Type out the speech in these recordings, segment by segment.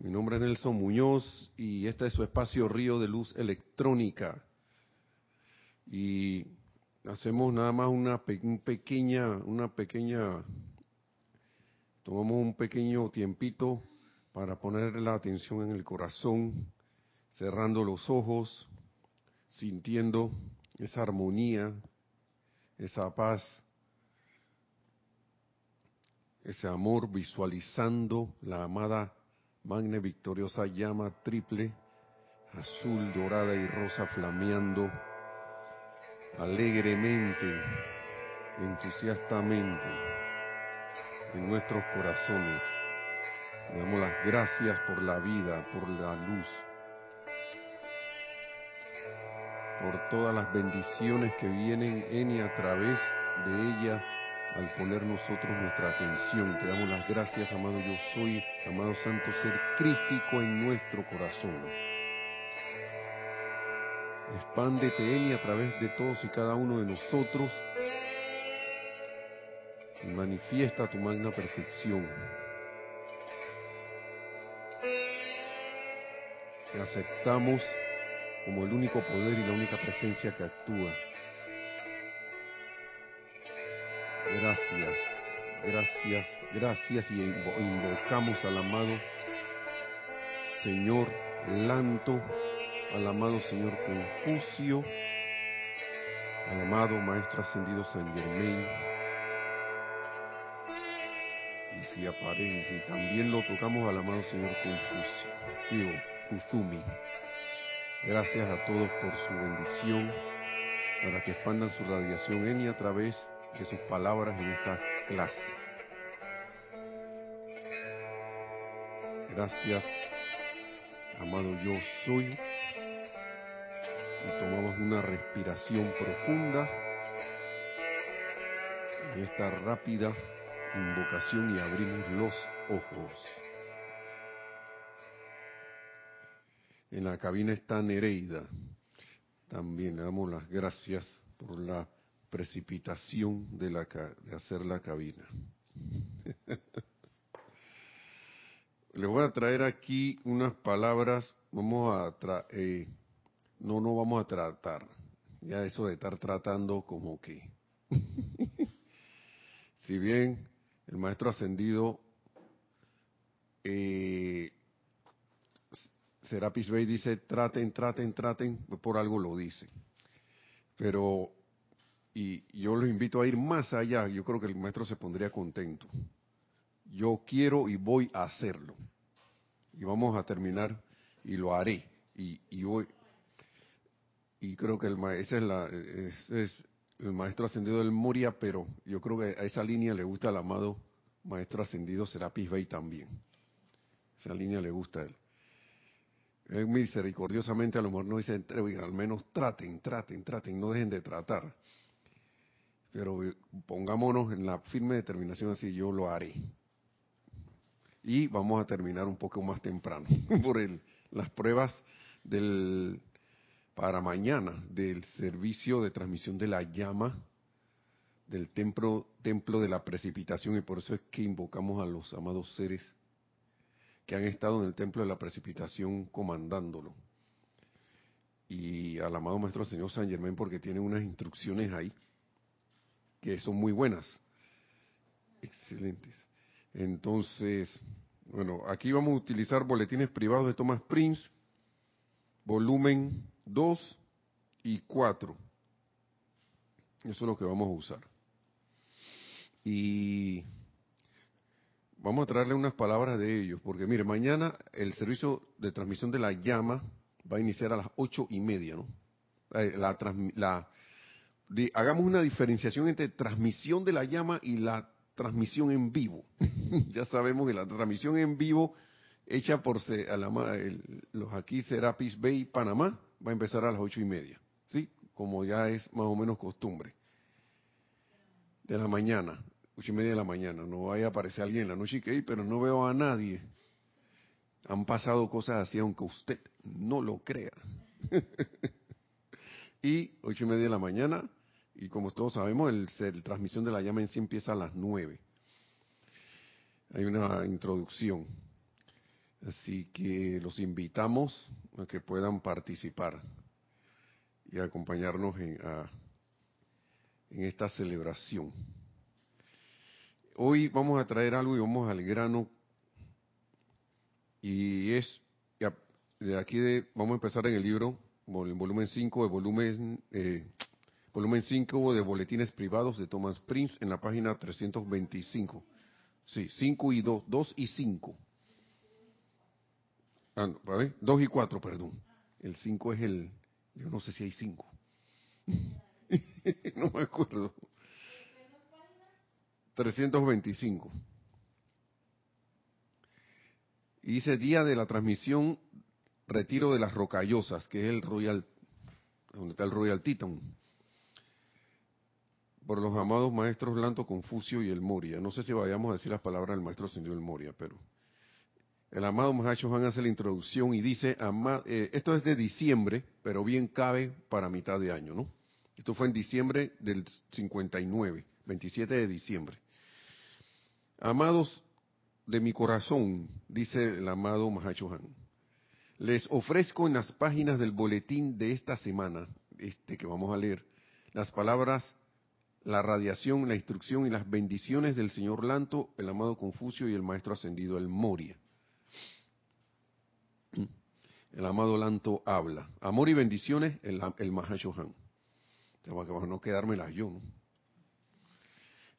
Mi nombre es Nelson Muñoz y este es su espacio Río de Luz Electrónica. Y hacemos nada más una pequeña, una pequeña, tomamos un pequeño tiempito para poner la atención en el corazón, cerrando los ojos, sintiendo esa armonía, esa paz, ese amor, visualizando la amada magna victoriosa llama triple, azul, dorada y rosa flameando alegremente, entusiastamente en nuestros corazones. Le damos las gracias por la vida, por la luz, por todas las bendiciones que vienen en y a través de ella al poner nosotros nuestra atención. Te damos las gracias, amado yo soy, amado Santo Ser crístico en nuestro corazón. Expándete y a través de todos y cada uno de nosotros y manifiesta tu magna perfección. Te aceptamos como el único poder y la única presencia que actúa. Gracias, gracias, gracias y invocamos al amado Señor Lanto, al amado Señor Confucio, al amado Maestro Ascendido San Germain. Y si aparece, también lo tocamos al amado Señor Confucio, Kuzumi. Gracias a todos por su bendición, para que expandan su radiación en y a través de sus palabras en esta clase. Gracias, amado yo soy. Y tomamos una respiración profunda en esta rápida invocación y abrimos los ojos. En la cabina está Nereida. También le damos las gracias por la precipitación de, la, de hacer la cabina. Le voy a traer aquí unas palabras, vamos a tra eh, no, no vamos a tratar, ya eso de estar tratando como que, si bien el maestro ascendido eh, Serapis Bey dice traten, traten, traten, por algo lo dice, pero y yo los invito a ir más allá, yo creo que el maestro se pondría contento. Yo quiero y voy a hacerlo. Y vamos a terminar y lo haré. Y, y hoy y creo que el, ese es, la, el maestro ascendido del Moria, pero yo creo que a esa línea le gusta al amado maestro ascendido Serapis Bey también. Esa línea le gusta a él. Él misericordiosamente a lo mejor no dice, al menos traten, traten, traten, no dejen de tratar. Pero pongámonos en la firme determinación así, yo lo haré. Y vamos a terminar un poco más temprano por el, las pruebas del para mañana del servicio de transmisión de la llama del templo, templo de la precipitación y por eso es que invocamos a los amados seres que han estado en el templo de la precipitación comandándolo. Y al amado Maestro Señor San Germán porque tiene unas instrucciones ahí que son muy buenas. Excelentes. Entonces, bueno, aquí vamos a utilizar boletines privados de Thomas Prince, volumen 2 y 4. Eso es lo que vamos a usar. Y vamos a traerle unas palabras de ellos, porque mire, mañana el servicio de transmisión de la llama va a iniciar a las ocho y media, ¿no? Eh, la, la hagamos una diferenciación entre transmisión de la llama y la transmisión en vivo. ya sabemos que la transmisión en vivo hecha por a la, los aquí Serapis Bay, Panamá, va a empezar a las ocho y media, ¿sí? Como ya es más o menos costumbre. De la mañana, ocho y media de la mañana. No vaya a aparecer alguien en la noche y que, pero no veo a nadie. Han pasado cosas así, aunque usted no lo crea. y ocho y media de la mañana, y como todos sabemos, el, la transmisión de la llama en sí empieza a las nueve. Hay una introducción. Así que los invitamos a que puedan participar y acompañarnos en, en esta celebración. Hoy vamos a traer algo y vamos al grano y es de aquí de, vamos a empezar en el libro, en volumen 5 de volumen, eh, volumen 5 de boletines privados de Thomas Prince en la página 325. Sí, 5 y 2, 2 y 5. Ah, ¿vale? 2 y 4, perdón. El 5 es el, yo no sé si hay 5. no me acuerdo. 325. Y dice día de la transmisión retiro de las rocallosas, que es el Royal, donde está el Royal Titan, por los amados maestros Lanto, Confucio y el Moria. No sé si vayamos a decir las palabras del maestro señor el Moria, pero el amado Mahacho van a hacer la introducción y dice, eh, esto es de diciembre, pero bien cabe para mitad de año, ¿no? Esto fue en diciembre del 59, 27 de diciembre. Amados de mi corazón, dice el amado Mahacho Han les ofrezco en las páginas del boletín de esta semana, este que vamos a leer, las palabras, la radiación, la instrucción y las bendiciones del señor Lanto, el amado Confucio y el maestro ascendido, el Moria. El amado Lanto habla. Amor y bendiciones, el, el Mahashohan. Tengo que no quedármelas yo, ¿no?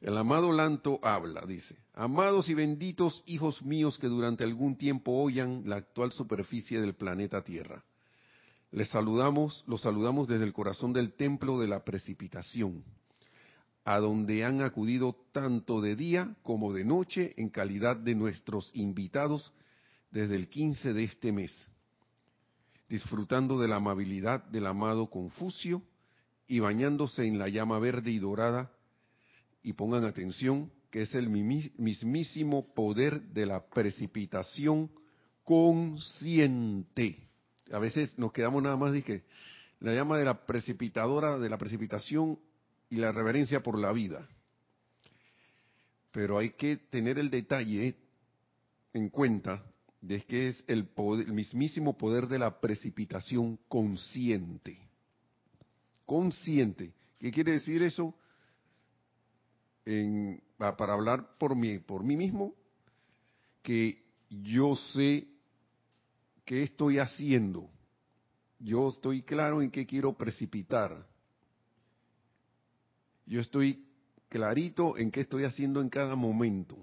El amado Lanto habla, dice, amados y benditos hijos míos que durante algún tiempo oyan la actual superficie del planeta Tierra. Les saludamos, los saludamos desde el corazón del templo de la precipitación, a donde han acudido tanto de día como de noche en calidad de nuestros invitados desde el 15 de este mes, disfrutando de la amabilidad del amado Confucio y bañándose en la llama verde y dorada y pongan atención, que es el mismísimo poder de la precipitación consciente. A veces nos quedamos nada más que la llama de la precipitadora, de la precipitación y la reverencia por la vida. Pero hay que tener el detalle en cuenta de que es el, poder, el mismísimo poder de la precipitación consciente. Consciente. ¿Qué quiere decir eso? para hablar por mí, por mí mismo, que yo sé qué estoy haciendo. Yo estoy claro en qué quiero precipitar. Yo estoy clarito en qué estoy haciendo en cada momento.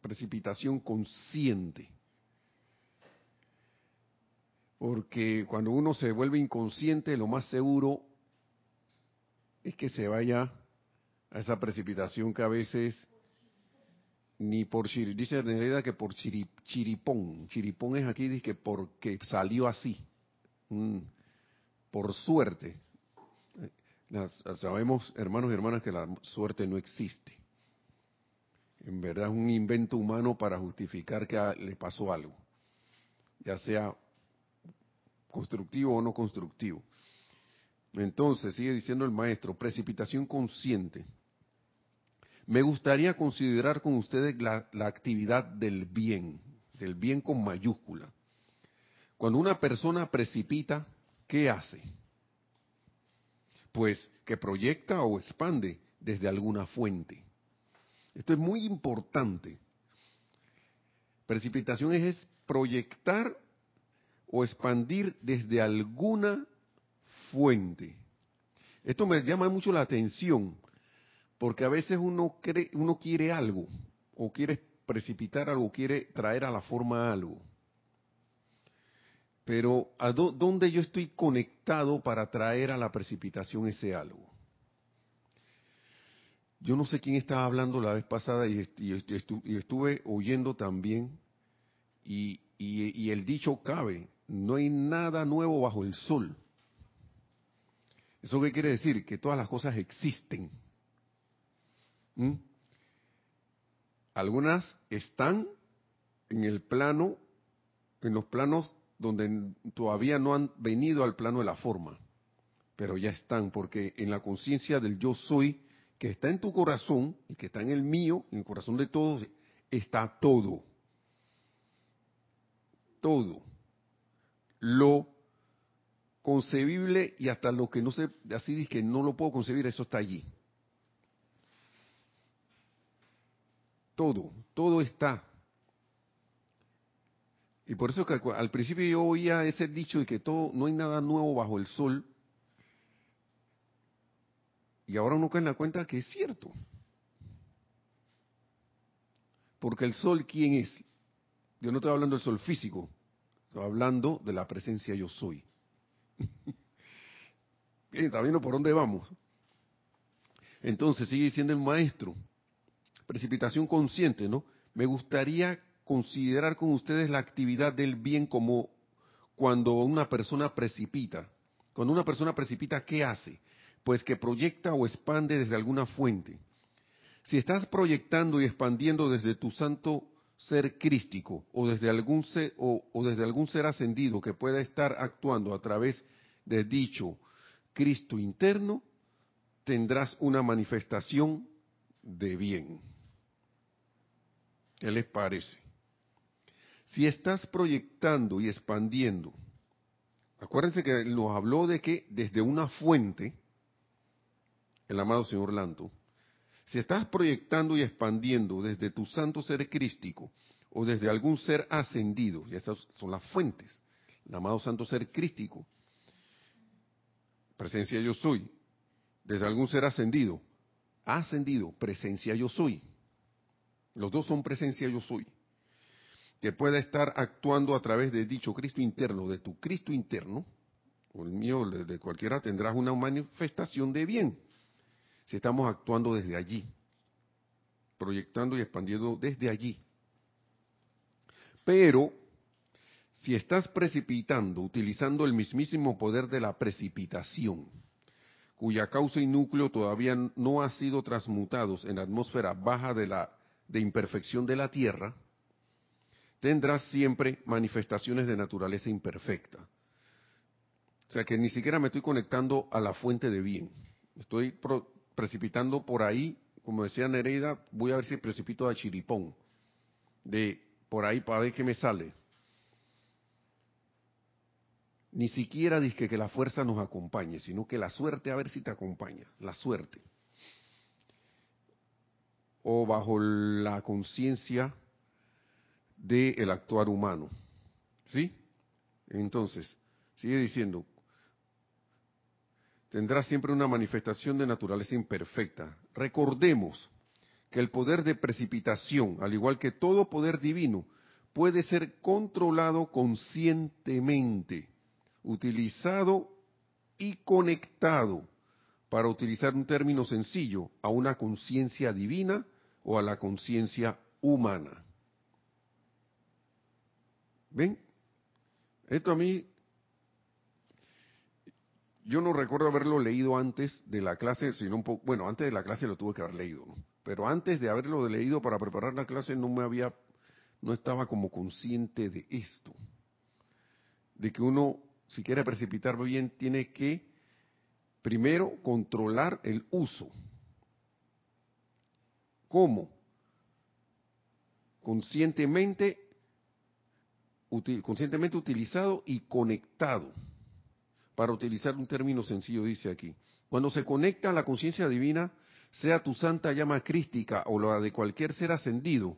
Precipitación consciente. Porque cuando uno se vuelve inconsciente, lo más seguro es que se vaya a esa precipitación que a veces ni por dice Nereida que por chiripón, chiripón es aquí dice que porque salió así, mm, por suerte. Sabemos, hermanos y hermanas, que la suerte no existe. En verdad es un invento humano para justificar que le pasó algo, ya sea constructivo o no constructivo. Entonces, sigue diciendo el maestro, precipitación consciente. Me gustaría considerar con ustedes la, actividad del bien, del bien con mayúscula. Cuando una persona precipita, ¿qué hace? Pues que proyecta o expande desde alguna fuente. Esto es muy importante. Precipitación es proyectar o expandir desde alguna fuente. Esto me llama mucho la atención, porque a veces uno, cree, uno quiere algo, o quiere precipitar algo, quiere traer a la forma algo. Pero ¿a dónde yo estoy conectado para traer a la precipitación ese algo? Yo no sé quién estaba hablando la vez pasada y, estuve oyendo también Y, el dicho cabe, no hay nada nuevo bajo el sol. ¿Eso qué quiere decir? Que todas las cosas existen. ¿Mm? Algunas están en el plano, en los planos donde todavía no han venido al plano de la forma, pero ya están, porque en la conciencia del yo soy, que está en tu corazón y que está en el mío, en el corazón de todos, está todo. Todo. Lo concebible y hasta lo que no se, así dice que no lo puedo concebir, eso está allí. Todo, todo está. Y por eso que al principio yo oía ese dicho de que todo, no hay nada nuevo bajo el sol. Y ahora uno cae en la cuenta que es cierto. Porque el sol, ¿quién es? Yo no estoy hablando del sol físico, estoy hablando de la presencia yo soy. Bien, está viendo por dónde vamos. Entonces sigue diciendo el maestro, precipitación consciente, ¿no? Me gustaría considerar con ustedes la actividad del bien como cuando una persona precipita. Cuando una persona precipita, ¿qué hace? Pues que proyecta o expande desde alguna fuente. Si estás proyectando y expandiendo desde tu santo ser crístico o desde algún ser, o, desde algún ser ascendido que pueda estar actuando a través de dicho Cristo interno, tendrás una manifestación de bien. ¿Qué les parece? Si estás proyectando y expandiendo, acuérdense que nos habló de que desde una fuente, el amado señor Lanto, si estás proyectando y expandiendo desde tu santo ser crístico o desde algún ser ascendido, y estas son las fuentes, el amado santo ser crístico, presencia yo soy, desde algún ser ascendido, ascendido, presencia yo soy. Los dos son presencia yo soy que pueda estar actuando a través de dicho Cristo interno, de tu Cristo interno, o el mío, de cualquiera, tendrás una manifestación de bien. Si estamos actuando desde allí, proyectando y expandiendo desde allí. Pero, si estás precipitando, utilizando el mismísimo poder de la precipitación, cuya causa y núcleo todavía no ha sido transmutados en la atmósfera baja de la de imperfección de la Tierra, tendrás siempre manifestaciones de naturaleza imperfecta. O sea que ni siquiera me estoy conectando a la fuente de bien. Estoy precipitando por ahí, como decía Nereida, voy a ver si precipito a chiripón. De por ahí para ver qué me sale. Ni siquiera dije que la fuerza nos acompañe, sino que la suerte a ver si te acompaña. La suerte. O bajo la conciencia del actuar humano. ¿Sí? Entonces, sigue diciendo, tendrá siempre una manifestación de naturaleza imperfecta. Recordemos que el poder de precipitación, al igual que todo poder divino, puede ser controlado conscientemente, utilizado y conectado, para utilizar un término sencillo, a una conciencia divina o a la conciencia humana. ¿Ven? Esto a mí, yo no recuerdo haberlo leído antes de la clase, sino un poco, bueno, antes de la clase lo tuve que haber leído, ¿no? Pero antes de haberlo leído para preparar la clase no me había, no estaba como consciente de esto. De que uno, si quiere precipitar bien, tiene que primero controlar el uso. ¿Cómo? Conscientemente conscientemente utilizado y conectado. Para utilizar un término sencillo, dice aquí. Cuando se conecta a la conciencia divina, sea tu santa llama crística o la de cualquier ser ascendido,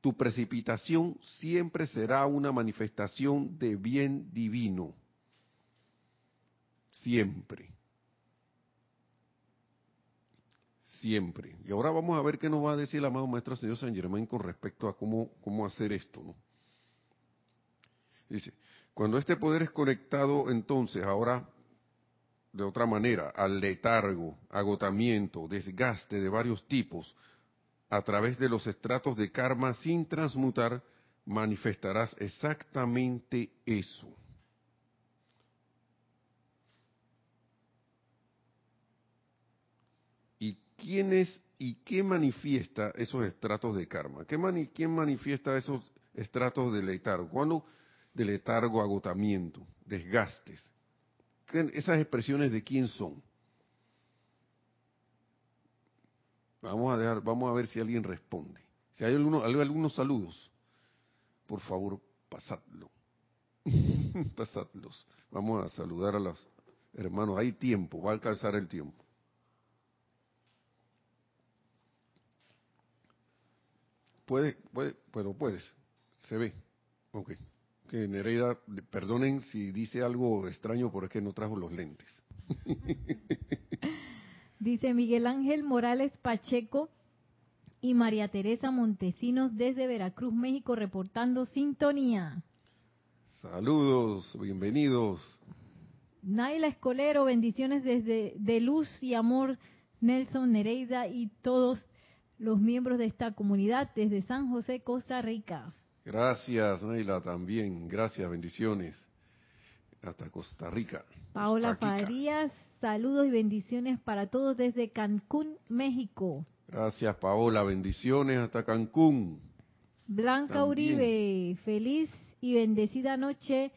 tu precipitación siempre será una manifestación de bien divino. Siempre. Siempre. Y ahora vamos a ver qué nos va a decir el amado Maestro Señor San Germán con respecto a cómo, cómo hacer esto. ¿no? Dice, cuando este poder es conectado entonces ahora de otra manera al letargo, agotamiento, desgaste de varios tipos a través de los estratos de karma sin transmutar, manifestarás exactamente eso. ¿Y quién es y qué manifiesta esos estratos de karma? ¿Qué ¿Quién manifiesta esos estratos de letargo? ¿Cuándo de letargo, agotamiento, desgastes? ¿Esas expresiones de quién son? Vamos a, dejar, vamos a ver si alguien responde. Si hay alguno, algunos saludos, por favor, pasadlo. Pasadlos. Vamos a saludar a los hermanos. Hay tiempo, va a alcanzar el tiempo. Puede, puede, pero puedes. Se ve. Ok. Que Nereida, perdonen si dice algo extraño porque no trajo los lentes. Dice Miguel Ángel Morales Pacheco y María Teresa Montesinos desde Veracruz, México, reportando sintonía. Saludos, bienvenidos. Naila Escolero, bendiciones desde de luz y amor, Nelson Nereida y todos los miembros de esta comunidad desde San José, Costa Rica. Gracias, Naila, también. Gracias, bendiciones. Hasta Costa Rica. Paola Farías, Saludos y bendiciones para todos desde Cancún, México. Gracias, Paola. Bendiciones hasta Cancún. Blanca Uribe, feliz y bendecida noche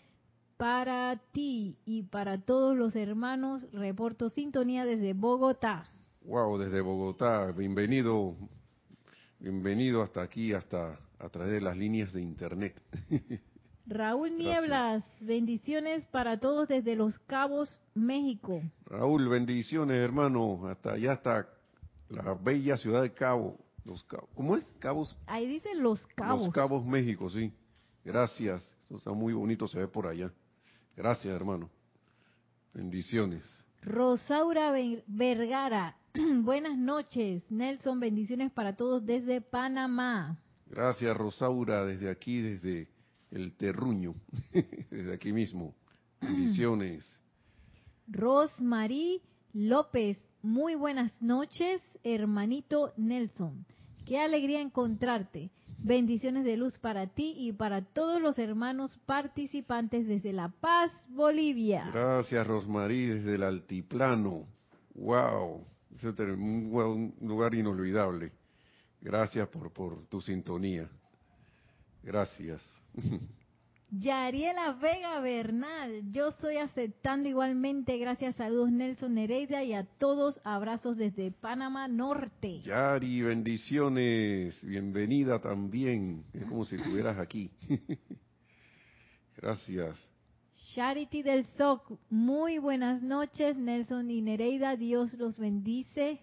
para ti y para todos los hermanos. Reporto sintonía desde Bogotá. Wow, desde Bogotá. Bienvenido, bienvenido hasta aquí, hasta a través de las líneas de internet. Raúl Nieblas, bendiciones para todos desde Los Cabos, México. Raúl, bendiciones, hermano, hasta allá está la bella ciudad de Cabo. Los Cabos. ¿Cómo es? Cabos. Ahí dicen Los Cabos. Los Cabos, México, sí. Gracias. Eso está muy bonito, se ve por allá. Gracias, hermano. Bendiciones. Rosaura Vergara, buenas noches. Nelson, bendiciones para todos desde Panamá. Gracias, Rosaura, desde aquí, desde el terruño, desde aquí mismo. Bendiciones. Rosmarie López, muy buenas noches, hermanito Nelson. Qué alegría encontrarte. Bendiciones de luz para ti y para todos los hermanos participantes desde La Paz, Bolivia. Gracias, Rosmarie, desde el altiplano. ¡Wow! Es un lugar inolvidable. Gracias por, por tu sintonía. Gracias. Yariela Vega Bernal, yo estoy aceptando igualmente, gracias, saludos Nelson Nereida y a todos, abrazos desde Panamá Norte. Yari, bendiciones, bienvenida también, es como si estuvieras aquí. gracias. Charity del SOC, muy buenas noches, Nelson y Nereida, Dios los bendice.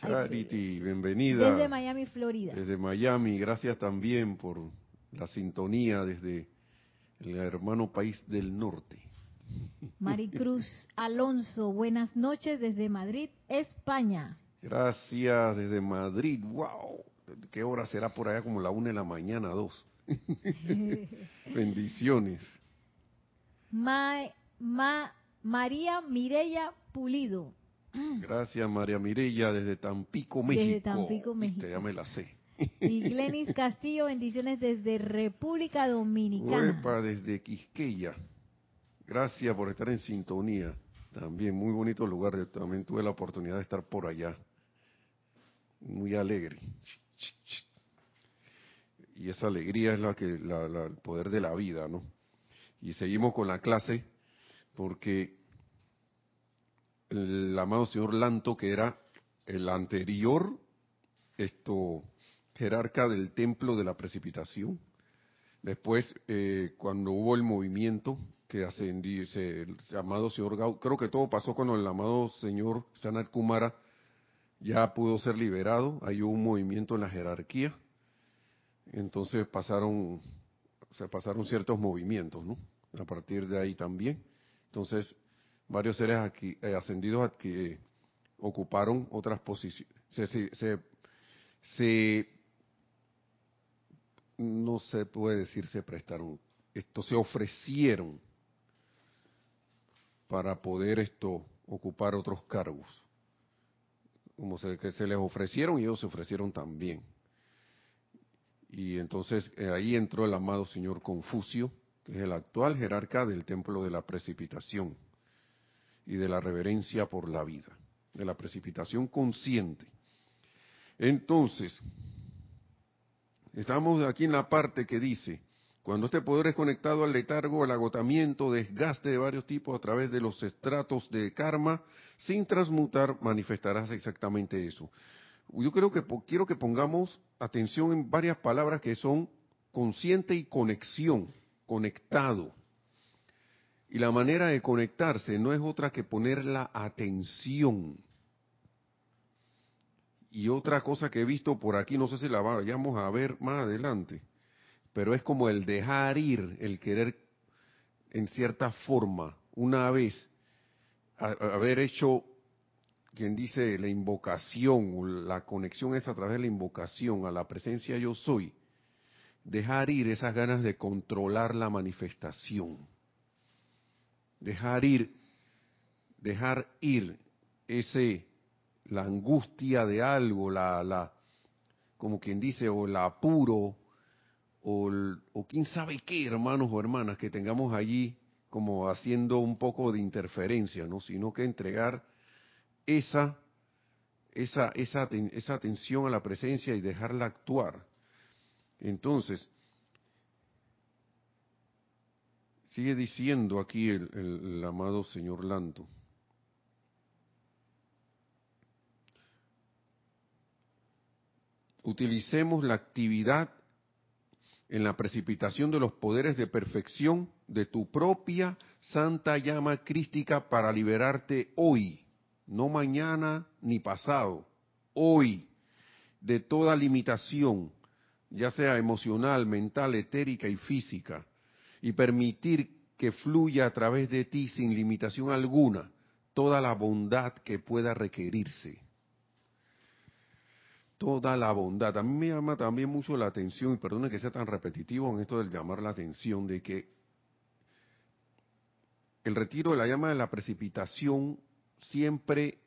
Charity, bienvenida. Desde Miami, Florida. Desde Miami, gracias también por la sintonía desde el hermano país del norte. Maricruz Alonso, buenas noches desde Madrid, España. Gracias desde Madrid, wow. ¿Qué hora será por allá? Como la una de la mañana, dos. Bendiciones. Ma, María Mireya Pulido. Gracias María Mireya desde Tampico, México. Desde Tampico, México. ya me la sé. Y Glenis Castillo, bendiciones desde República Dominicana. desde Quisqueya. Gracias por estar en sintonía. También muy bonito lugar. También tuve la oportunidad de estar por allá. Muy alegre. Y esa alegría es la que el poder de la vida, ¿no? Y seguimos con la clase porque el amado señor Lanto, que era el anterior esto jerarca del templo de la precipitación. Después, eh, cuando hubo el movimiento que ascendió, el amado señor Gau, creo que todo pasó cuando el amado señor Sanat Kumara ya pudo ser liberado, hay un movimiento en la jerarquía, entonces pasaron, se pasaron ciertos movimientos, ¿no? A partir de ahí también. Entonces, varios seres aquí, eh, ascendidos que ocuparon otras posiciones, se, se, se no se puede decir se prestaron, esto se ofrecieron para poder esto ocupar otros cargos. Como se, que se les ofrecieron y ellos se ofrecieron también. Y entonces eh, ahí entró el amado señor Confucio, que es el actual jerarca del templo de la precipitación y de la reverencia por la vida, de la precipitación consciente. Entonces, estamos aquí en la parte que dice, cuando este poder es conectado al letargo, al agotamiento, desgaste de varios tipos a través de los estratos de karma, sin transmutar, manifestarás exactamente eso. Yo creo que quiero que pongamos atención en varias palabras que son consciente y conexión, conectado. Y la manera de conectarse no es otra que poner la atención. Y otra cosa que he visto por aquí, no sé si la vayamos a ver más adelante, pero es como el dejar ir, el querer en cierta forma, una vez haber hecho, quien dice, la invocación, la conexión es a través de la invocación a la presencia yo soy, dejar ir esas ganas de controlar la manifestación, dejar ir, dejar ir ese, la angustia de algo, la, la, como quien dice, o el apuro, o, quién sabe qué, hermanos o hermanas, que tengamos allí como haciendo un poco de interferencia, ¿no? Sino que entregar esa, esa, esa, esa atención a la presencia y dejarla actuar. Entonces, sigue diciendo aquí el, amado señor Lanto. Utilicemos la actividad en la precipitación de los poderes de perfección de tu propia santa llama crística para liberarte hoy, no mañana ni pasado, hoy, de toda limitación, ya sea emocional, mental, etérica y física, y permitir que fluya a través de ti sin limitación alguna toda la bondad que pueda requerirse toda la bondad. A mí me llama también mucho la atención, y perdone que sea tan repetitivo en esto del llamar la atención, de que el retiro de la llama de la precipitación siempre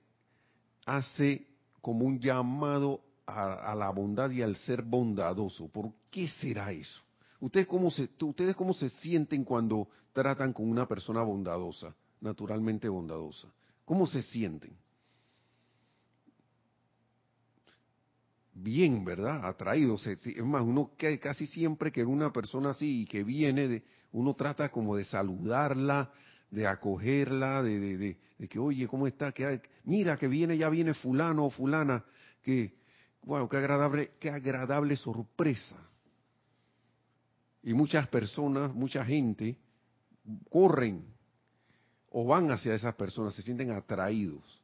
hace como un llamado a, la bondad y al ser bondadoso. ¿Por qué será eso? ¿Ustedes cómo, se, ¿Ustedes cómo se sienten cuando tratan con una persona bondadosa, naturalmente bondadosa? ¿Cómo se sienten? bien, ¿verdad? Atraído. Es más, uno que casi siempre que una persona así y que viene, de, uno trata como de saludarla, de acogerla, de, de, que, oye, ¿cómo está? Que, mira, que viene, ya viene fulano o fulana, que, wow, qué agradable, qué agradable sorpresa. Y muchas personas, mucha gente, corren o van hacia esas personas, se sienten atraídos.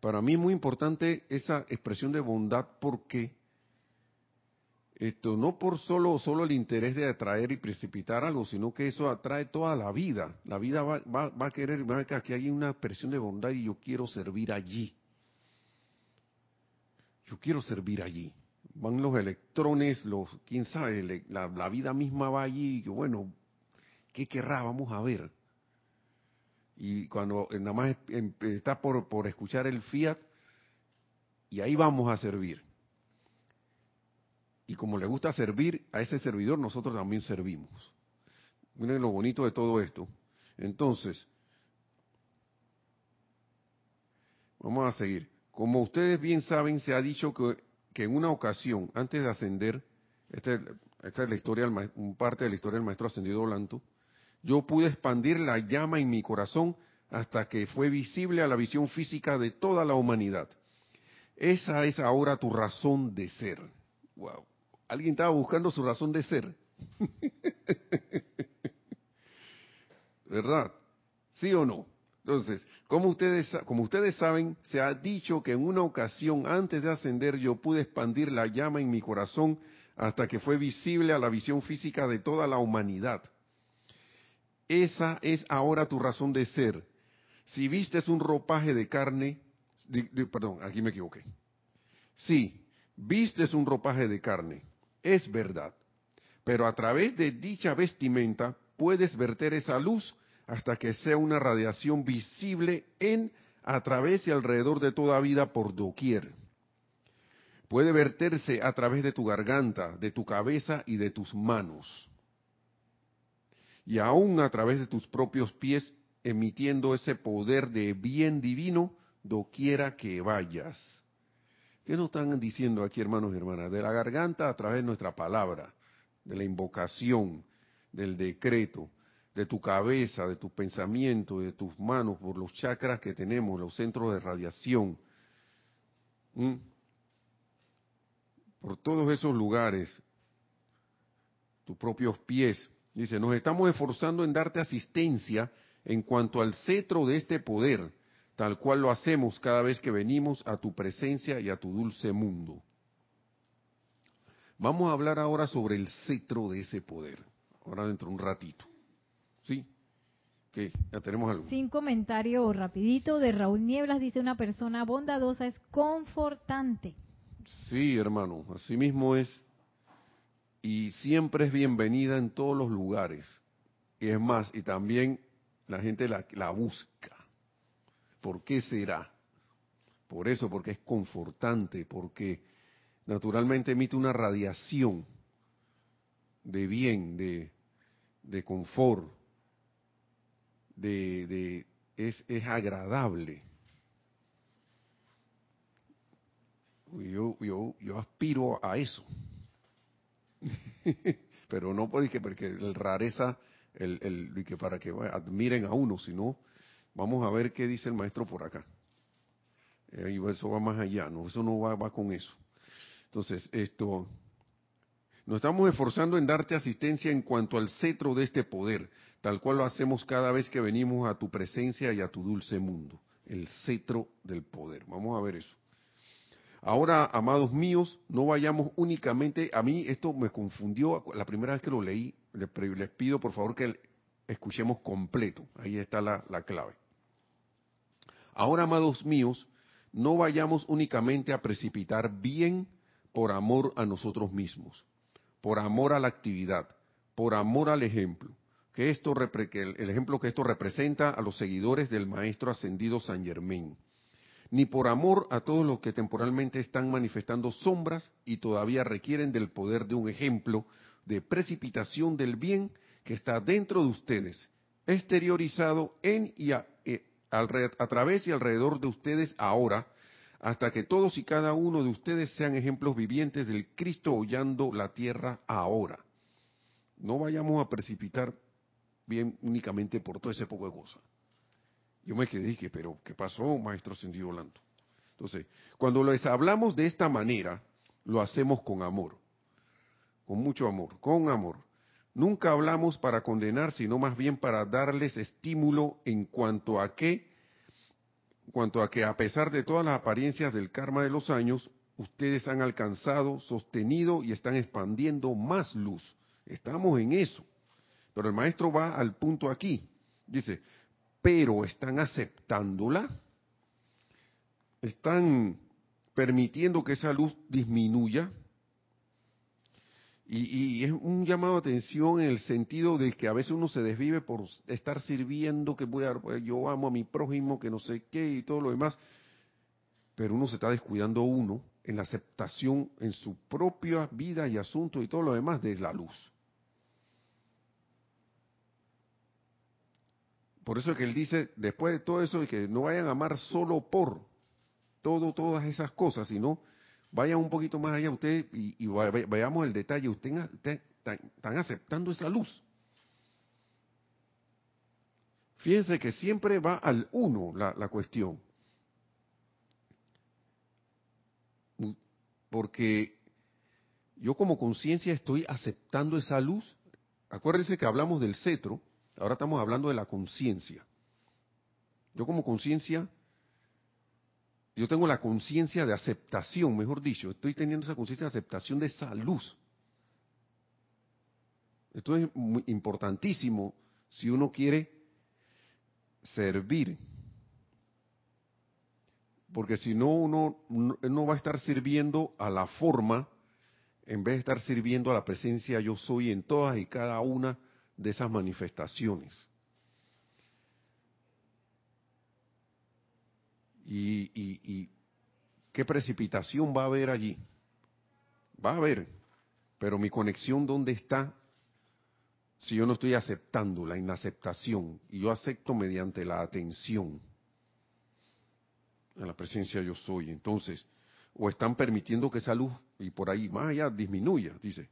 Para mí es muy importante esa expresión de bondad porque esto no por solo solo el interés de atraer y precipitar algo, sino que eso atrae toda la vida. La vida va, va, a querer, va que aquí hay una expresión de bondad y yo quiero servir allí. Yo quiero servir allí. Van los electrones, los, quién sabe, la, la vida misma va allí y bueno, ¿qué querrá? Vamos a ver y cuando nada más está por, por escuchar el fiat, y ahí vamos a servir. Y como le gusta servir a ese servidor, nosotros también servimos. Miren lo bonito de todo esto. Entonces, vamos a seguir. Como ustedes bien saben, se ha dicho que, que en una ocasión, antes de ascender, esta, es la historia, parte de la historia del maestro ascendido Blanto, yo pude expandir la llama en mi corazón hasta que fue visible a la visión física de toda la humanidad. Esa es ahora tu razón de ser. Wow. ¿Alguien estaba buscando su razón de ser? ¿Verdad? ¿Sí o no? Entonces, como ustedes, como ustedes saben, se ha dicho que en una ocasión antes de ascender yo pude expandir la llama en mi corazón hasta que fue visible a la visión física de toda la humanidad. Esa es ahora tu razón de ser. Si vistes un ropaje de carne, perdón, aquí me equivoqué. Sí, vistes un ropaje de carne, es verdad. Pero a través de dicha vestimenta puedes verter esa luz hasta que sea una radiación visible en, a través y alrededor de toda vida por doquier. puede verterse a través de tu garganta, de tu cabeza y de tus manos. Y aún a través de tus propios pies, emitiendo ese poder de bien divino doquiera que vayas. ¿Qué nos están diciendo aquí, hermanos y hermanas? De la garganta a través de nuestra palabra, de la invocación, del decreto, de tu cabeza, de tus pensamientos, de tus manos, por los chakras que tenemos, los centros de radiación. Por todos esos lugares, tus propios pies. Dice, nos estamos esforzando en darte asistencia en cuanto al cetro de este poder, tal cual lo hacemos cada vez que venimos a tu presencia y a tu dulce mundo. Vamos a hablar ahora sobre el cetro de ese poder, ahora dentro de un ratito. ¿Sí? ¿Qué? Ya tenemos algo. Sin comentario rapidito de Raúl Nieblas, dice una persona bondadosa es confortante. Sí, hermano, así mismo es. Y siempre es bienvenida en todos los lugares. Y es más, y también la gente la, la busca. ¿Por qué será? Por eso, porque es confortante, porque naturalmente emite una radiación de bien, de, de confort, de, de es, es agradable. Yo, yo, yo aspiro a eso. Pero no puede que porque el rareza, el, el, que para que admiren a uno, sino vamos a ver qué dice el maestro por acá. Eh, y eso va más allá, no, eso no va, va con eso. Entonces, esto, nos estamos esforzando en darte asistencia en cuanto al cetro de este poder, tal cual lo hacemos cada vez que venimos a tu presencia y a tu dulce mundo, el cetro del poder. Vamos a ver eso. Ahora, amados míos, no vayamos únicamente, a mí esto me confundió la primera vez que lo leí, les, pido por favor que escuchemos completo, ahí está la, la clave. Ahora, amados míos, no vayamos únicamente a precipitar bien por amor a nosotros mismos, por amor a la actividad, por amor al ejemplo, que esto el ejemplo que esto representa a los seguidores del maestro ascendido San Germain, ni por amor a todos los que temporalmente están manifestando sombras y todavía requieren del poder de un ejemplo de precipitación del bien que está dentro de ustedes, exteriorizado en y a, eh, a través y alrededor de ustedes ahora, hasta que todos y cada uno de ustedes sean ejemplos vivientes del Cristo hollando la tierra ahora. No vayamos a precipitar bien únicamente por todo ese poco de cosas. Yo me quedé dije, pero ¿qué pasó, maestro Sendido Volando? Entonces, cuando les hablamos de esta manera, lo hacemos con amor, con mucho amor, con amor. Nunca hablamos para condenar, sino más bien para darles estímulo en cuanto a que cuanto a que a pesar de todas las apariencias del karma de los años, ustedes han alcanzado, sostenido y están expandiendo más luz. Estamos en eso. Pero el maestro va al punto aquí. Dice, pero están aceptándola. Están permitiendo que esa luz disminuya. Y, es un llamado a atención en el sentido de que a veces uno se desvive por estar sirviendo, que voy a, yo amo a mi prójimo, que no sé qué y todo lo demás, pero uno se está descuidando uno en la aceptación en su propia vida y asunto y todo lo demás de la luz. Por eso es que él dice, después de todo eso, que no vayan a amar solo por todo, todas esas cosas, sino Vayan un poquito más allá ustedes y, veamos el detalle. Ustedes están aceptando esa luz. Fíjense que siempre va al uno la, la cuestión. Porque yo como conciencia estoy aceptando esa luz. Acuérdense que hablamos del cetro, ahora estamos hablando de la conciencia. Yo como conciencia yo tengo la conciencia de aceptación, mejor dicho, estoy teniendo esa conciencia de aceptación de esa luz. Esto es importantísimo si uno quiere servir. Porque si no, uno no va a estar sirviendo a la forma en vez de estar sirviendo a la presencia yo soy en todas y cada una de esas manifestaciones. y, qué precipitación va a haber allí. va a haber, pero mi conexión ¿dónde está? Si yo no estoy aceptando la inaceptación y yo acepto mediante la atención a la presencia yo soy, entonces, o están permitiendo que esa luz y por ahí más allá disminuya, dice.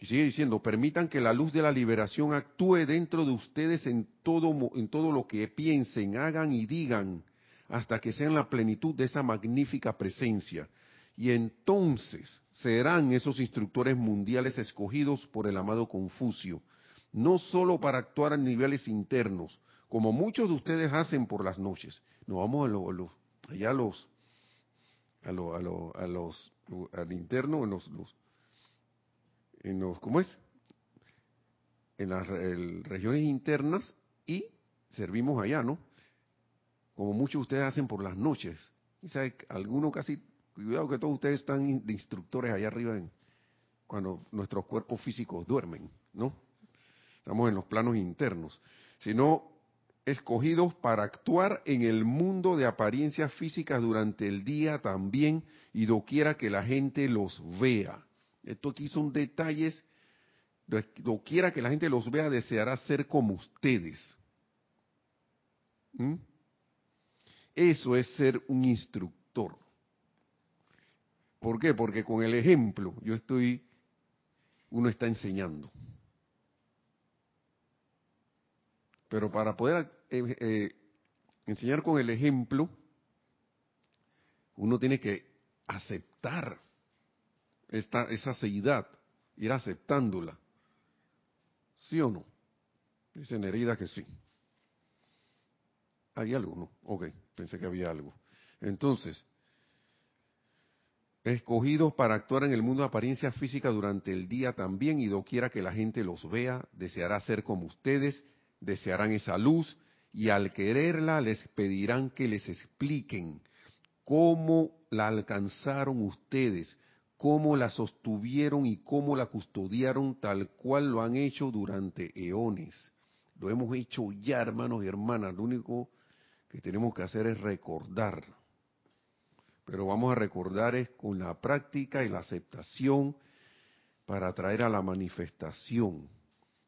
Y sigue diciendo, permitan que la luz de la liberación actúe dentro de ustedes en todo, en todo lo que piensen, hagan y digan, hasta que sean la plenitud de esa magnífica presencia. Y entonces serán esos instructores mundiales escogidos por el amado Confucio, no solo para actuar a niveles internos, como muchos de ustedes hacen por las noches. No vamos a, lo, allá a los, a, lo, a, los, al interno, en los, en los, ¿cómo es? En las regiones internas y servimos allá, ¿no? Como muchos de ustedes hacen por las noches. Sabe, algunos casi, cuidado que todos ustedes están de instructores allá arriba en, cuando nuestros cuerpos físicos duermen, ¿no? Estamos en los planos internos. Sino escogidos para actuar en el mundo de apariencias físicas durante el día también y doquiera que la gente los vea. Esto aquí son detalles, doquiera que la gente los vea deseará ser como ustedes. ¿Mm? Eso es ser un instructor. ¿Por qué? Porque con el ejemplo yo estoy, uno está enseñando. Pero para poder eh, eh, enseñar con el ejemplo, uno tiene que aceptar esta, esa seidad, ir aceptándola. ¿Sí o no? Dice Nerida que sí. ¿Hay algo? No. Ok, pensé que había algo. Entonces, escogidos para actuar en el mundo de apariencia física durante el día también y doquiera que la gente los vea, deseará ser como ustedes desearán esa luz y al quererla les pedirán que les expliquen cómo la alcanzaron ustedes, cómo la sostuvieron y cómo la custodiaron tal cual lo han hecho durante eones. Lo hemos hecho ya, hermanos y hermanas. Lo único que tenemos que hacer es recordar. Pero vamos a recordar es con la práctica y la aceptación para traer a la manifestación.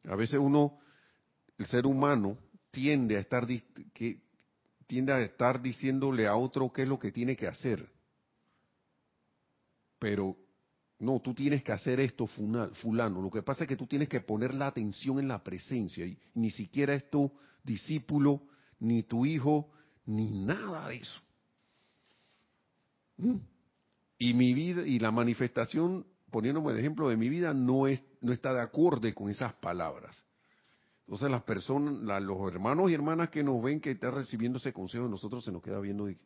A veces uno el ser humano tiende a estar que tiende a estar diciéndole a otro qué es lo que tiene que hacer. Pero no, tú tienes que hacer esto fulano. Lo que pasa es que tú tienes que poner la atención en la presencia y ni siquiera es tu discípulo, ni tu hijo, ni nada de eso. ¿Mm? Y mi vida y la manifestación, poniéndome de ejemplo de mi vida, no es no está de acorde con esas palabras. Entonces las personas, los hermanos y hermanas que nos ven que está recibiendo ese consejo de nosotros se nos queda viendo y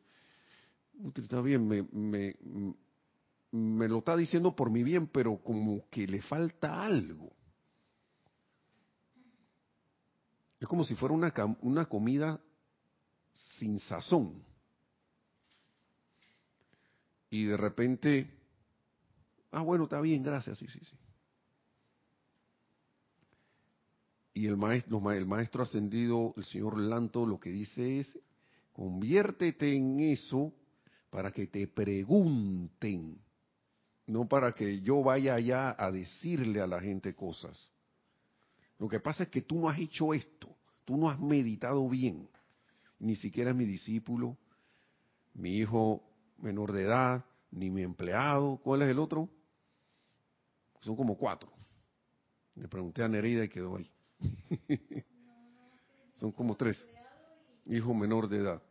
está bien, me, me lo está diciendo por mi bien, pero como que le falta algo. Es como si fuera una, una comida sin sazón. Y de repente, ah, bueno, está bien, gracias, sí, sí, sí. Y el maestro, el maestro ascendido, el señor Lanto, lo que dice es, conviértete en eso para que te pregunten, no para que yo vaya allá a decirle a la gente cosas. Lo que pasa es que tú no has hecho esto, tú no has meditado bien, ni siquiera es mi discípulo, mi hijo menor de edad, ni mi empleado, ¿cuál es el otro? Son como cuatro. Le pregunté a Nereida y quedó ahí. Son como tres. Hijo menor de edad.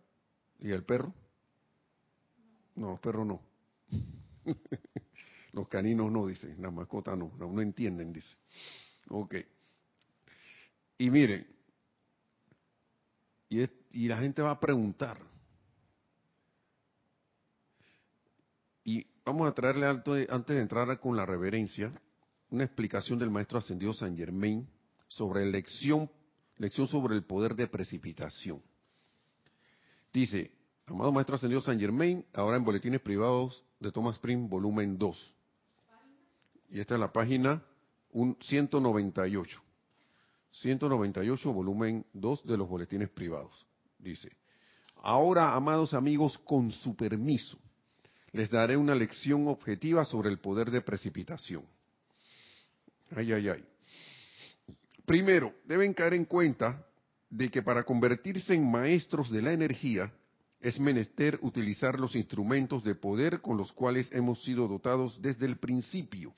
¿Y el perro? No, perro no. Los caninos no, dice. La mascota no. No, entienden, dice. Ok. Y miren, y, y la gente va a preguntar. Y vamos a traerle alto, antes de entrar con la reverencia, una explicación del maestro ascendido San Germain sobre lección, lección sobre el poder de precipitación. Dice, amado Maestro Ascendido San Germain, ahora en Boletines Privados de Thomas Prim, volumen 2. Y esta es la página 198. 198, volumen 2 de los Boletines Privados. Dice, ahora, amados amigos, con su permiso, les daré una lección objetiva sobre el poder de precipitación. Ay, ay, ay. Primero, deben caer en cuenta de que para convertirse en maestros de la energía es menester utilizar los instrumentos de poder con los cuales hemos sido dotados desde el principio,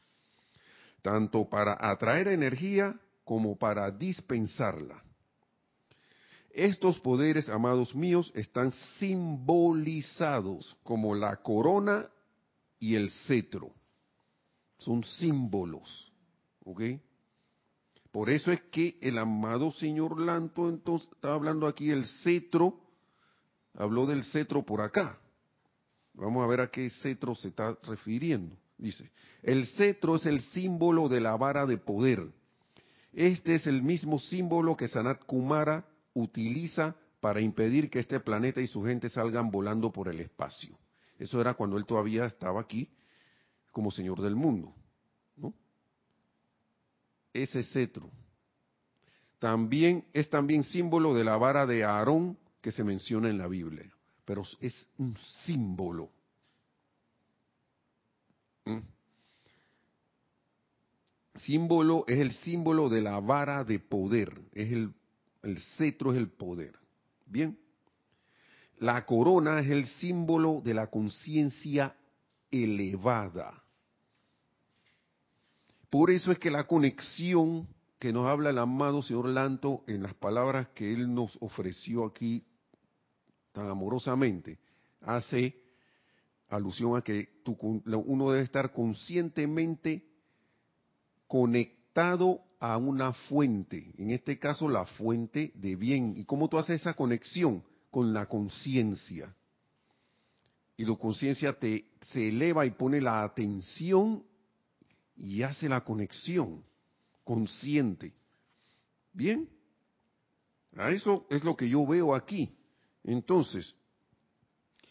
tanto para atraer energía como para dispensarla. Estos poderes, amados míos, están simbolizados como la corona y el cetro. Son símbolos. ¿Ok? Por eso es que el amado señor Lanto entonces está hablando aquí del cetro, habló del cetro por acá. Vamos a ver a qué cetro se está refiriendo. Dice, el cetro es el símbolo de la vara de poder. Este es el mismo símbolo que Sanat Kumara utiliza para impedir que este planeta y su gente salgan volando por el espacio. Eso era cuando él todavía estaba aquí como señor del mundo. ¿no? Ese cetro. También es también símbolo de la vara de Aarón que se menciona en la Biblia, pero es un símbolo. ¿Mm? Símbolo es el símbolo de la vara de poder, es el el cetro es el poder. Bien. La corona es el símbolo de la conciencia elevada. Por eso es que la conexión que nos habla el amado señor Lanto en las palabras que él nos ofreció aquí tan amorosamente, hace alusión a que uno debe estar conscientemente conectado a una fuente, en este caso la fuente de bien. ¿Y cómo tú haces esa conexión? Con la conciencia. Y la conciencia te se eleva y pone la atención y hace la conexión consciente. Bien. A eso es lo que yo veo aquí. Entonces,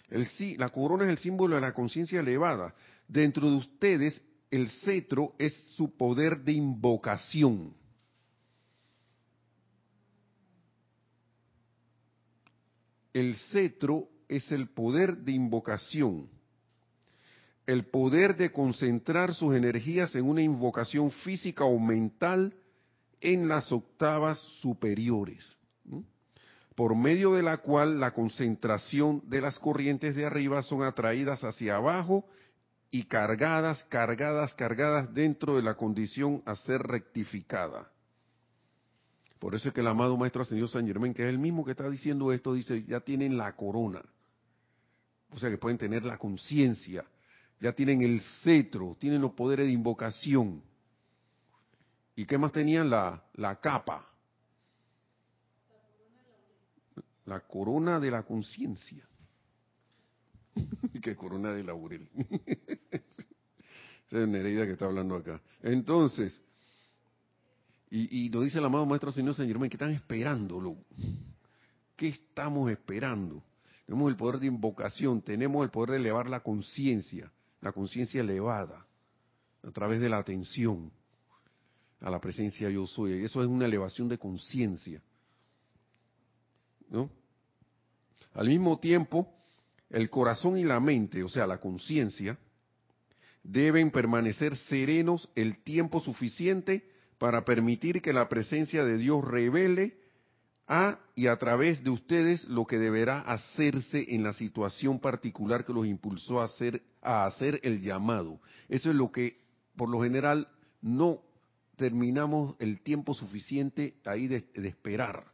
la corona es el símbolo de la conciencia elevada. Dentro de ustedes el cetro es su poder de invocación. El cetro es el poder de invocación, el poder de concentrar sus energías en una invocación física o mental en las octavas superiores, por medio de la cual la concentración de las corrientes de arriba son atraídas hacia abajo y cargadas, cargadas, cargadas dentro de la condición a ser rectificada. Por eso es que el amado Maestro Ascendido San Germán, que es el mismo que está diciendo esto, dice, ya tienen la corona. O sea que pueden tener la conciencia, ya tienen el cetro, tienen los poderes de invocación. ¿Y qué más tenían? La, la capa. La corona de la conciencia. que corona de laurel. Esa es Nereida que está hablando acá. Entonces, y, y nos dice el amado Maestro Señor San Germán, que están esperándolo. ¿Qué estamos esperando? Tenemos el poder de invocación, tenemos el poder de elevar la conciencia, la conciencia elevada, a través de la atención a la presencia yo soy. Eso es una elevación de conciencia. Al mismo tiempo, el corazón y la mente, o sea, la conciencia, deben permanecer serenos el tiempo suficiente para permitir que la presencia de Dios revele a y a través de ustedes lo que deberá hacerse en la situación particular que los impulsó a hacer el llamado. Eso es lo que, por lo general, no terminamos el tiempo suficiente ahí de esperar.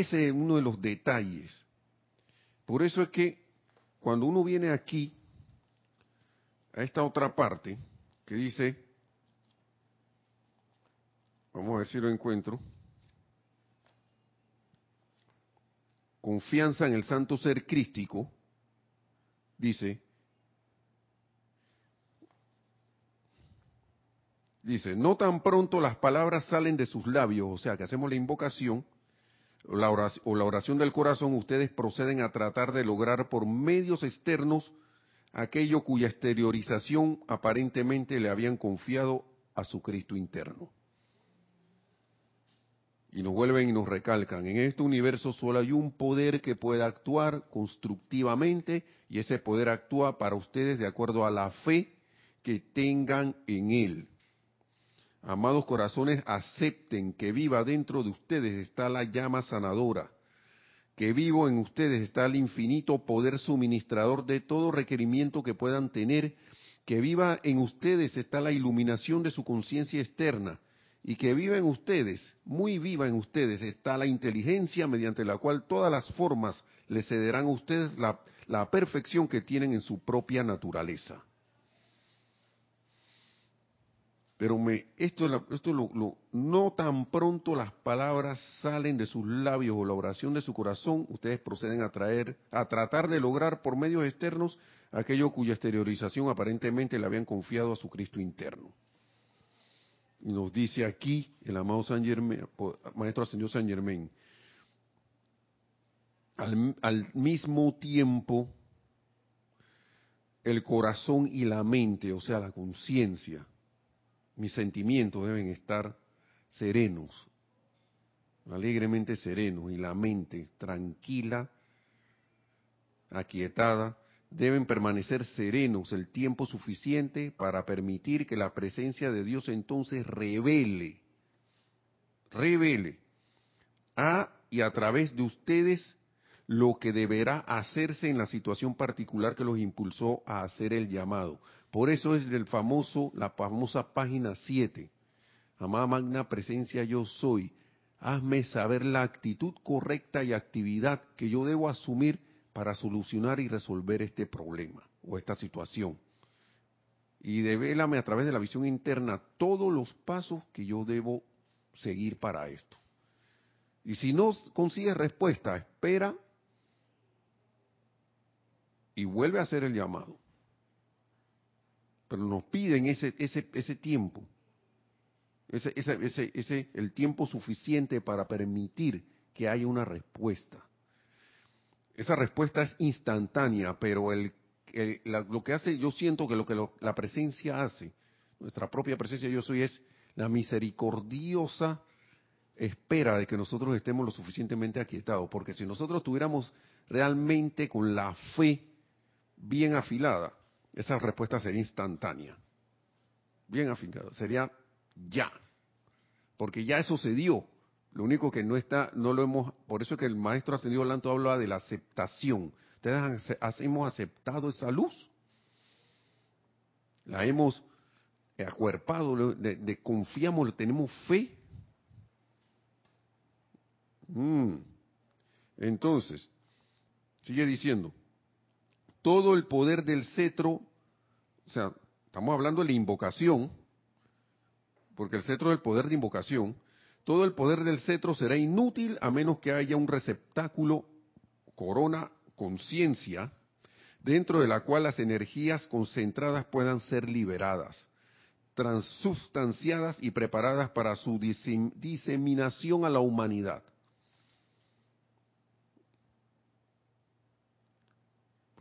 Ese es uno de los detalles. Por eso es que cuando uno viene aquí, a esta otra parte, que dice, vamos a ver lo encuentro, confianza en el santo ser crístico, dice, dice, no tan pronto las palabras salen de sus labios, o sea, que hacemos la invocación, o la oración del corazón, ustedes proceden a tratar de lograr por medios externos aquello cuya exteriorización aparentemente le habían confiado a su Cristo interno. Y nos vuelven y nos recalcan, en este universo solo hay un poder que puede actuar constructivamente y ese poder actúa para ustedes de acuerdo a la fe que tengan en él. Amados corazones, acepten que viva dentro de ustedes está la llama sanadora, que vivo en ustedes está el infinito poder suministrador de todo requerimiento que puedan tener, que viva en ustedes está la iluminación de su conciencia externa, y que viva en ustedes, muy viva en ustedes, está la inteligencia mediante la cual todas las formas les cederán a ustedes la, la perfección que tienen en su propia naturaleza. Pero me, esto, lo, no tan pronto las palabras salen de sus labios o la oración de su corazón, ustedes proceden a traer, a tratar de lograr por medios externos aquello cuya exteriorización aparentemente le habían confiado a su Cristo interno. Y nos dice aquí el amado San Germain, maestro ascendido San Germain, al mismo tiempo el corazón y la mente, o sea, la conciencia, mis sentimientos deben estar serenos, alegremente serenos, y la mente tranquila, aquietada, deben permanecer serenos el tiempo suficiente para permitir que la presencia de Dios entonces revele, revele a y a través de ustedes lo que deberá hacerse en la situación particular que los impulsó a hacer el llamado. Por eso es del famoso, la famosa página 7. Amada magna presencia yo soy. Hazme saber la actitud correcta y actividad que yo debo asumir para solucionar y resolver este problema o esta situación. Y devélame a través de la visión interna todos los pasos que yo debo seguir para esto. Y si no consigues respuesta, espera y vuelve a hacer el llamado pero nos piden ese, ese, ese tiempo, ese, ese, ese, el tiempo suficiente para permitir que haya una respuesta. Esa respuesta es instantánea, pero el, lo que hace, yo siento que lo que la presencia hace, nuestra propia presencia yo soy, es la misericordiosa espera de que nosotros estemos lo suficientemente aquietados, porque si nosotros tuviéramos realmente con la fe bien afilada, esa respuesta sería instantánea. Bien afincado, sería ya. Porque ya eso se dio. Lo único que no está, no lo hemos, por eso que el maestro ascendido Lanto habla de la aceptación. Ustedes hemos aceptado esa luz. La hemos acuerpado, de, confiamos, tenemos fe. Mm. Entonces, sigue diciendo, todo el poder del cetro, o sea, estamos hablando de la invocación, porque el cetro es el poder de invocación, todo el poder del cetro será inútil a menos que haya un receptáculo, corona, conciencia, dentro de la cual las energías concentradas puedan ser liberadas, transustanciadas y preparadas para su diseminación a la humanidad.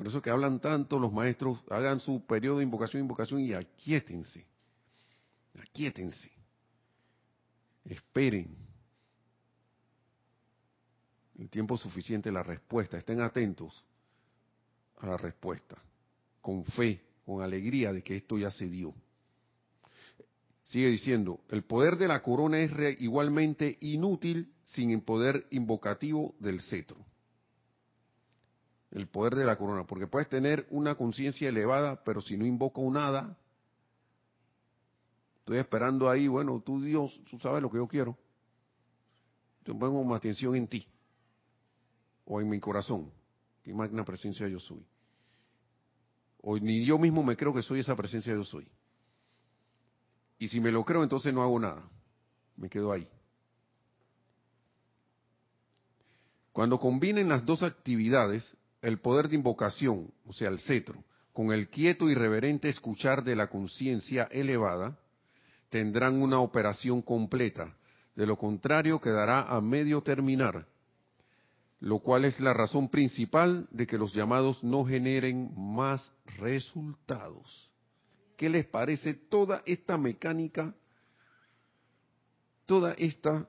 Por eso que hablan tanto los maestros, hagan su periodo de invocación, invocación y aquíétense. Aquíétense. Esperen. El tiempo suficiente, la respuesta. Estén atentos a la respuesta. Con fe, con alegría de que esto ya se dio. Sigue diciendo, el poder de la corona es igualmente inútil sin el poder invocativo del cetro el poder de la corona, porque puedes tener una conciencia elevada, pero si no invoco nada, estoy esperando ahí, bueno, tú Dios, tú sabes lo que yo quiero. Yo pongo más atención en ti, o en mi corazón, que magna presencia yo soy. O ni yo mismo me creo que soy esa presencia yo soy. Y si me lo creo, entonces no hago nada, me quedo ahí. Cuando combinen las dos actividades, el poder de invocación, o sea, el cetro, con el quieto y reverente escuchar de la conciencia elevada, tendrán una operación completa. De lo contrario, quedará a medio terminar, lo cual es la razón principal de que los llamados no generen más resultados. ¿Qué les parece toda esta mecánica, toda esta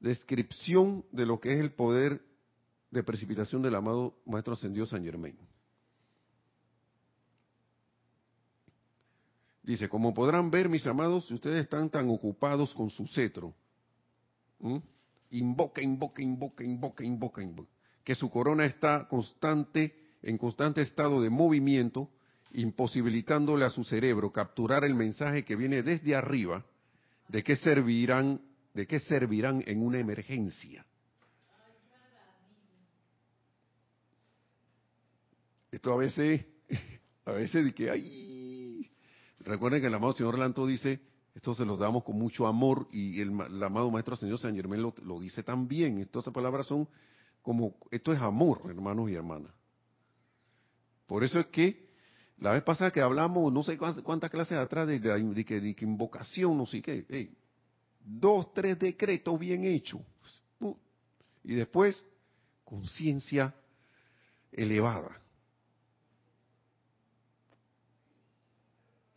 descripción de lo que es el poder de precipitación del amado Maestro Ascendido San Germain. Dice, como podrán ver, mis amados, si ustedes están tan ocupados con su cetro, invoca, invoca, invoca, invoca, invoca, invoca, que su corona está constante, en constante estado de movimiento, imposibilitándole a su cerebro capturar el mensaje que viene desde arriba de qué servirán, de qué servirán en una emergencia. Esto a veces, a veces de que ay, recuerden que el amado señor Lanto dice, esto se los damos con mucho amor y el, amado maestro señor San Germán lo, lo dice también. Estas palabras son como, esto es amor, hermanos y hermanas. Por eso es que la vez pasada que hablamos, no sé cuántas, clases atrás, de, de, que, invocación, no sé qué, dos, tres decretos bien hechos. Y después, conciencia elevada.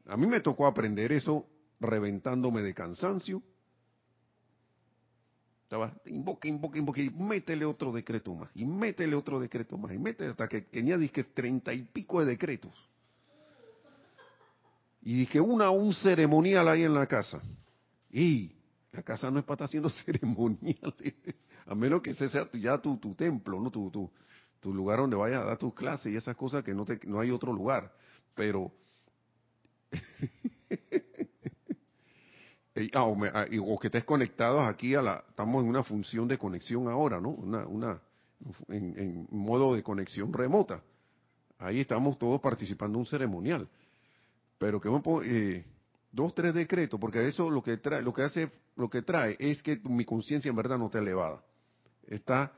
A mí me tocó aprender eso reventándome de cansancio. Estaba, invoca, invoca, invoca, y métele otro decreto más, y métele otro decreto más, y métele hasta que tenía, dije, treinta y pico de decretos. Y dije, una, un ceremonial ahí en la casa. Y la casa no es para estar haciendo ceremonial, a menos que ese sea ya tu, tu templo, no tu, tu, tu lugar donde vayas a dar tus clases y esas cosas que no, te, no hay otro lugar. Pero, ah, ah, o, que estés conectados aquí a la, estamos en una función de conexión ahora, ¿no? Una, una, en, modo de conexión remota. Ahí estamos todos participando en un ceremonial pero que eh, dos tres decretos porque eso lo que trae lo que hace lo que trae es que mi conciencia en verdad no está elevada está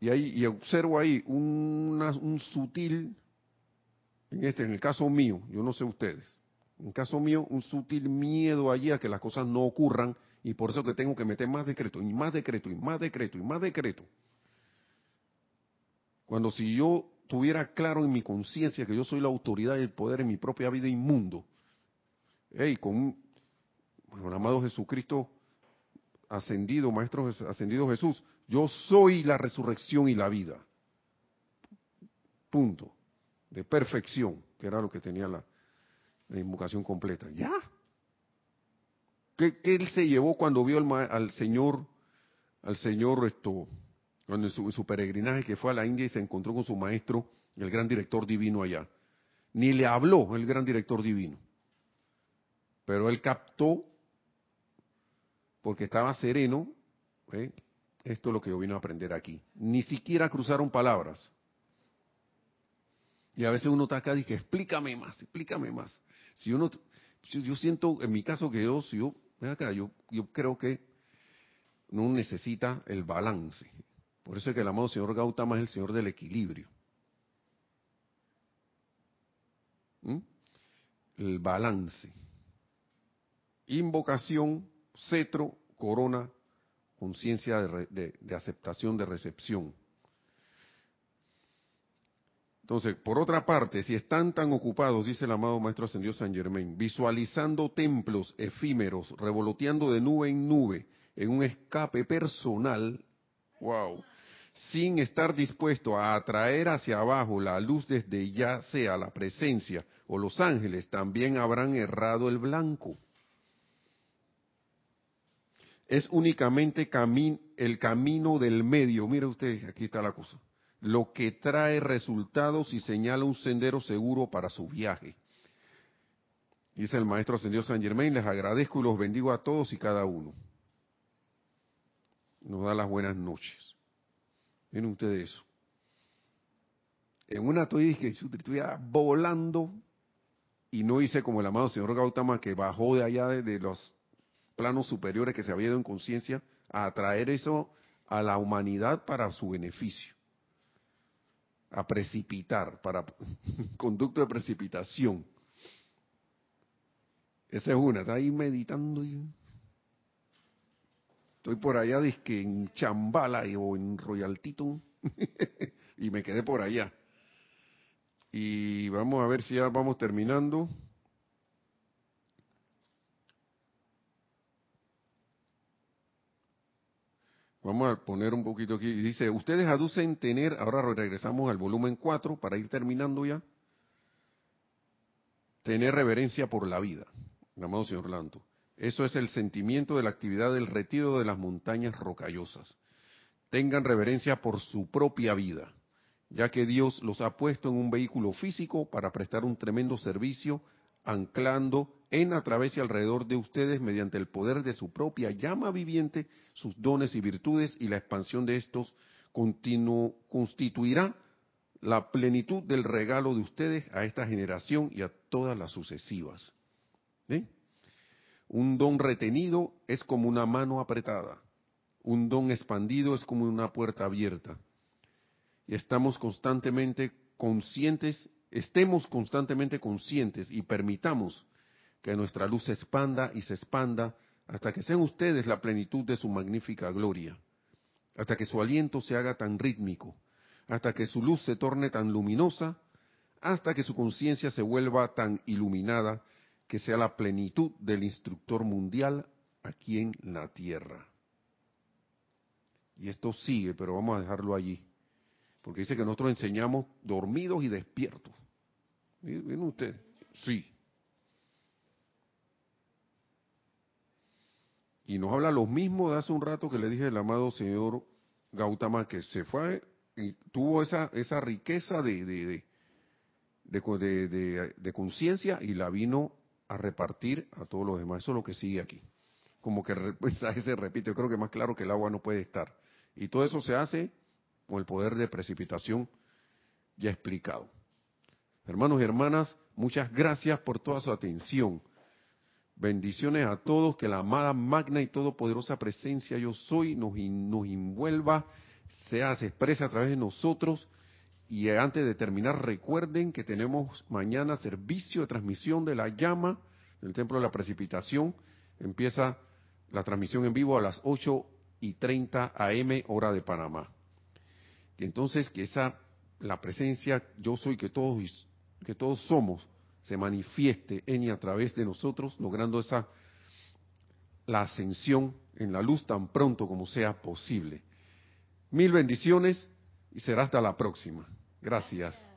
y ahí y observo ahí un sutil en este en el caso mío yo no sé ustedes en el caso mío un sutil miedo allí a que las cosas no ocurran y por eso que tengo que meter más decreto y más decreto y más decreto y más decreto cuando si yo tuviera claro en mi conciencia que yo soy la autoridad y el poder en mi propia vida inmundo, hey, con el amado Jesucristo ascendido, Maestro ascendido Jesús, yo soy la resurrección y la vida. Punto. De perfección, que era lo que tenía la, invocación completa. Ya. ¿Qué, él se llevó cuando vio al, al Señor, al Señor esto, en su, peregrinaje que fue a la India y se encontró con su maestro, el gran director divino allá. Ni le habló el gran director divino. Pero él captó, porque estaba sereno, ¿eh? esto es lo que yo vino a aprender aquí. Ni siquiera cruzaron palabras. Y a veces uno está acá y dice, explícame más, explícame más. Si uno, yo siento, en mi caso que yo, si yo, acá, yo, yo creo que no necesita el balance. Por eso es que el amado señor Gautama es el señor del equilibrio. ¿Mm? El balance. Invocación, cetro, corona, conciencia de, de, aceptación, de recepción. Entonces, por otra parte, si están tan ocupados, dice el amado Maestro Ascendido San Germain, visualizando templos efímeros, revoloteando de nube en nube, en un escape personal, wow, sin estar dispuesto a atraer hacia abajo la luz desde ya sea la presencia o los ángeles, también habrán errado el blanco. Es únicamente el camino del medio, mire usted, aquí está la cosa, lo que trae resultados y señala un sendero seguro para su viaje. Dice el maestro ascendido San Germain, les agradezco y los bendigo a todos y cada uno. Nos da las buenas noches. Miren ustedes eso. En una estoy que estoy volando y no hice como el amado señor Gautama que bajó de allá de, los planos superiores que se había ido en conciencia a traer eso a la humanidad para su beneficio. A precipitar, para conducto de precipitación. Esa es una, está ahí meditando y Estoy por allá, que en Chambala o en Royaltito, y me quedé por allá. Y vamos a ver si ya vamos terminando. Vamos a poner un poquito aquí. Dice, ustedes aducen tener, ahora regresamos al volumen 4 para ir terminando ya, tener reverencia por la vida, amado señor Lanto. Eso es el sentimiento de la actividad del retiro de las montañas rocallosas. Tengan reverencia por su propia vida, ya que Dios los ha puesto en un vehículo físico para prestar un tremendo servicio, anclando en, a través y alrededor de ustedes, mediante el poder de su propia llama viviente, sus dones y virtudes, y la expansión de estos constituirá la plenitud del regalo de ustedes a esta generación y a todas las sucesivas. Un don retenido es como una mano apretada. Un don expandido es como una puerta abierta. Y estamos constantemente conscientes, estemos constantemente conscientes y permitamos que nuestra luz se expanda y se expanda hasta que sean ustedes la plenitud de su magnífica gloria, hasta que su aliento se haga tan rítmico, hasta que su luz se torne tan luminosa, hasta que su conciencia se vuelva tan iluminada que sea la plenitud del instructor mundial aquí en la tierra. Y esto sigue, pero vamos a dejarlo allí, porque dice que nosotros enseñamos dormidos y despiertos. ¿Ven usted? Sí. Y nos habla lo mismo de hace un rato que le dije el amado señor Gautama, que se fue y tuvo esa, esa riqueza de, de, de, de conciencia y la vino a repartir a todos los demás. Eso es lo que sigue aquí. Como que el mensaje se repite. Yo creo que más claro que el agua no puede estar. Y todo eso se hace con el poder de precipitación ya explicado. Hermanos y hermanas, muchas gracias por toda su atención. Bendiciones a todos, que la amada magna y todopoderosa presencia yo soy nos, nos envuelva, sea, se exprese a través de nosotros. Y antes de terminar, recuerden que tenemos mañana servicio de transmisión de la llama del Templo de la Precipitación. Empieza la transmisión en vivo a las 8 y 30 AM, hora de Panamá. Y entonces que esa, la presencia yo soy que todos, que todos somos, se manifieste en y a través de nosotros, logrando esa la ascensión en la luz tan pronto como sea posible. Mil bendiciones y será hasta la próxima. Gracias.